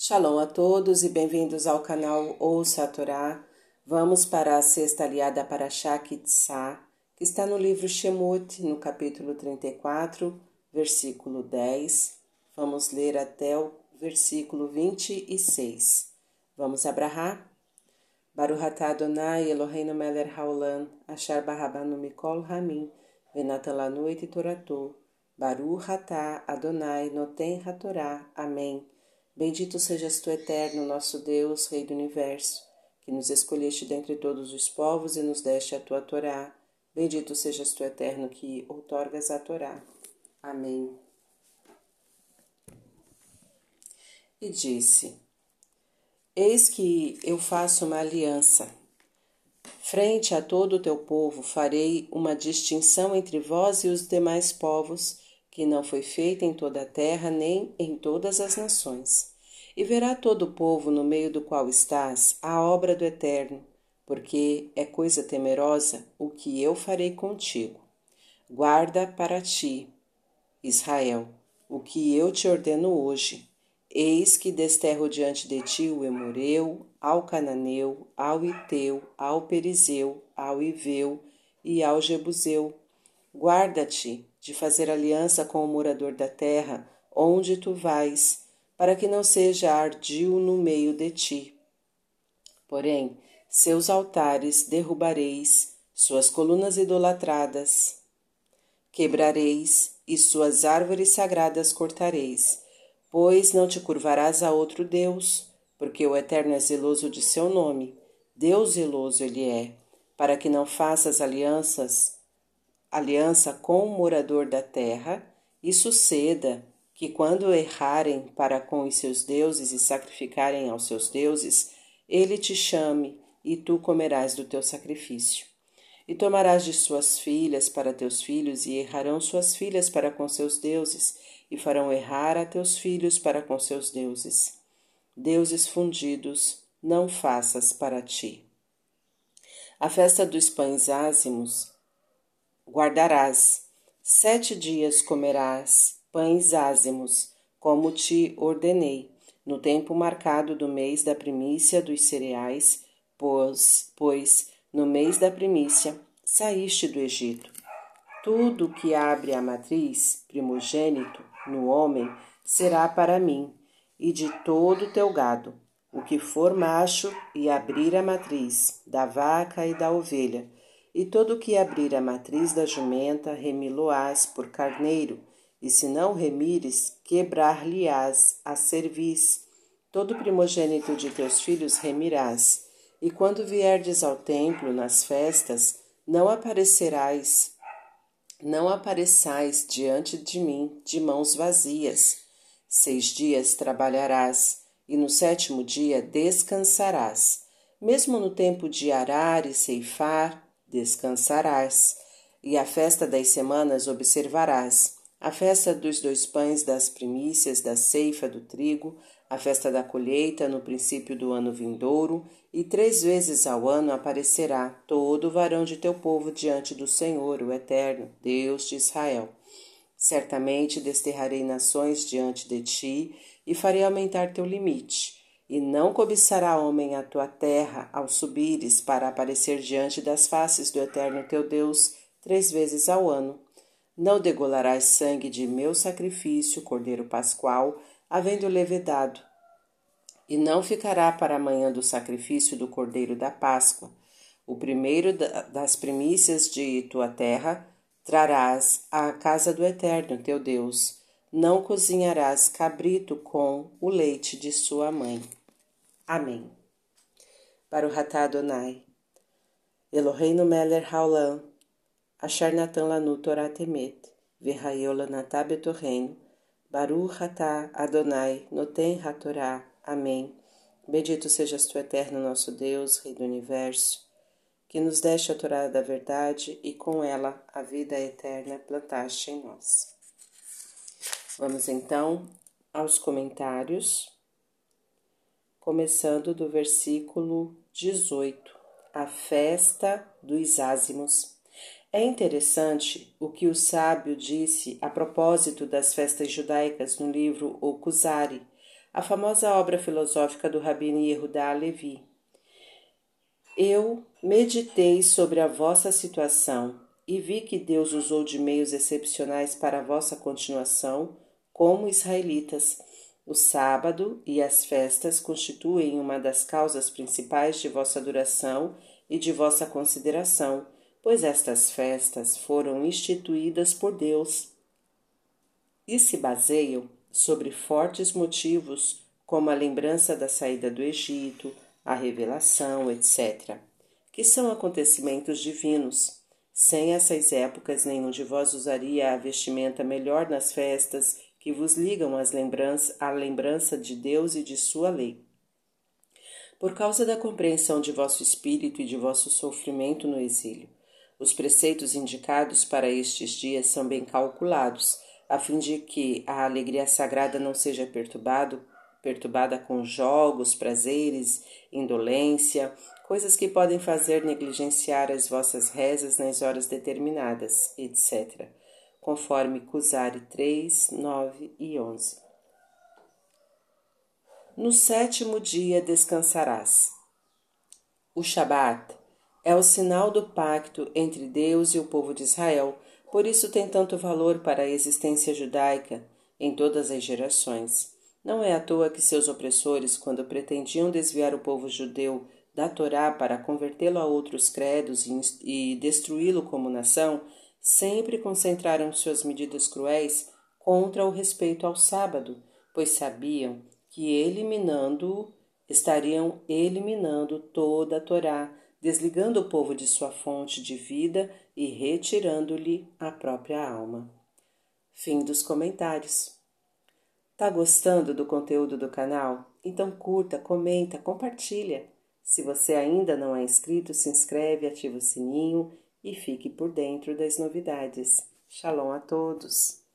Shalom a todos e bem-vindos ao canal Ouça a Torá. Vamos para a sexta aliada para Shakitsá, que está no livro Shemot, no capítulo 34, versículo 10. Vamos ler até o versículo 26. Vamos abrahar? Baruch atah Adonai Eloheinu melech haolam, asher barabanu mikol hamim, venatan lanu et toratou. Baruch atah Adonai noten hatorá. Amém. Bendito sejas tu, eterno, nosso Deus, Rei do universo, que nos escolheste dentre todos os povos e nos deste a tua Torá. Bendito sejas tu, eterno, que outorgas a Torá. Amém. E disse: Eis que eu faço uma aliança. Frente a todo o teu povo farei uma distinção entre vós e os demais povos que não foi feita em toda a terra nem em todas as nações. E verá todo o povo no meio do qual estás a obra do Eterno, porque é coisa temerosa o que eu farei contigo. Guarda para ti, Israel, o que eu te ordeno hoje. Eis que desterro diante de ti o Emoreu, ao Cananeu, ao Iteu, ao Perizeu, ao Iveu e ao Jebuseu. Guarda-te de fazer aliança com o morador da terra, onde tu vais, para que não seja ardil no meio de ti. Porém, seus altares derrubareis, suas colunas idolatradas quebrareis, e suas árvores sagradas cortareis, pois não te curvarás a outro Deus, porque o Eterno é zeloso de seu nome, Deus zeloso ele é, para que não faças alianças aliança com o morador da terra, e suceda que, quando errarem para com os seus deuses e sacrificarem aos seus deuses, ele te chame e tu comerás do teu sacrifício. E tomarás de suas filhas para teus filhos, e errarão suas filhas para com seus deuses, e farão errar a teus filhos para com seus deuses. Deuses fundidos, não faças para ti. A festa dos pães ázimos guardarás. Sete dias comerás pães ázimos, como te ordenei, no tempo marcado do mês da primícia dos cereais, pois, pois no mês da primícia saíste do Egito. Tudo que abre a matriz, primogênito, no homem, será para mim, e de todo o teu gado, o que for macho e abrir a matriz, da vaca e da ovelha, e todo o que abrir a matriz da jumenta, remiloás por carneiro, e se não remires, quebrar-lhe-ás a cerviz. Todo primogênito de teus filhos remirás. E quando vierdes ao templo nas festas, não aparecerás, não apareçais diante de mim de mãos vazias. Seis dias trabalharás, e no sétimo dia descansarás. Mesmo no tempo de arar e ceifar, descansarás, e a festa das semanas observarás, a festa dos dois pães das primícias da ceifa do trigo, a festa da colheita no princípio do ano vindouro, e três vezes ao ano aparecerá todo o varão de teu povo diante do Senhor, o Eterno, Deus de Israel. Certamente desterrarei nações diante de ti e farei aumentar teu limite e não cobiçará homem a tua terra ao subires para aparecer diante das faces do Eterno teu Deus três vezes ao ano. Não degolarás sangue de meu sacrifício, cordeiro pascual, havendo levedado. E não ficará para amanhã do sacrifício do cordeiro da Páscoa. O primeiro das primícias de tua terra trarás à casa do Eterno teu Deus. Não cozinharás cabrito com o leite de sua mãe. Amém. Para o Ratá Adonai. Eloheinu Meller Haolam, Asher Natan Lanu Torah Temet, Lanatá Betorreino, Baru Ratá Adonai, Noten Hatorá. Amém. Bendito sejas tu, eterno nosso Deus, Rei do Universo, que nos deste a Torá da verdade e com ela a vida eterna plantaste em nós. Vamos então aos comentários começando do versículo 18, a festa dos ázimos. É interessante o que o sábio disse a propósito das festas judaicas no livro O Kuzari, a famosa obra filosófica do Rabino Yehudá Levi. Eu meditei sobre a vossa situação e vi que Deus usou de meios excepcionais para a vossa continuação, como israelitas. O sábado e as festas constituem uma das causas principais de vossa duração e de vossa consideração, pois estas festas foram instituídas por Deus e se baseiam sobre fortes motivos, como a lembrança da saída do Egito, a revelação, etc., que são acontecimentos divinos. Sem essas épocas, nenhum de vós usaria a vestimenta melhor nas festas que vos ligam às lembrança, à lembrança de Deus e de sua lei. Por causa da compreensão de vosso espírito e de vosso sofrimento no exílio, os preceitos indicados para estes dias são bem calculados, a fim de que a alegria sagrada não seja perturbado, perturbada com jogos, prazeres, indolência, coisas que podem fazer negligenciar as vossas rezas nas horas determinadas, etc., conforme Cusari 3, 9 e 11. No sétimo dia descansarás. O Shabat é o sinal do pacto entre Deus e o povo de Israel, por isso tem tanto valor para a existência judaica em todas as gerações. Não é à toa que seus opressores, quando pretendiam desviar o povo judeu da Torá para convertê-lo a outros credos e destruí-lo como nação, sempre concentraram suas medidas cruéis contra o respeito ao sábado, pois sabiam que eliminando-o estariam eliminando toda a Torá desligando o povo de sua fonte de vida e retirando-lhe a própria alma. Fim dos comentários. Tá gostando do conteúdo do canal? Então curta, comenta, compartilha. Se você ainda não é inscrito, se inscreve, ativa o sininho e fique por dentro das novidades. Shalom a todos!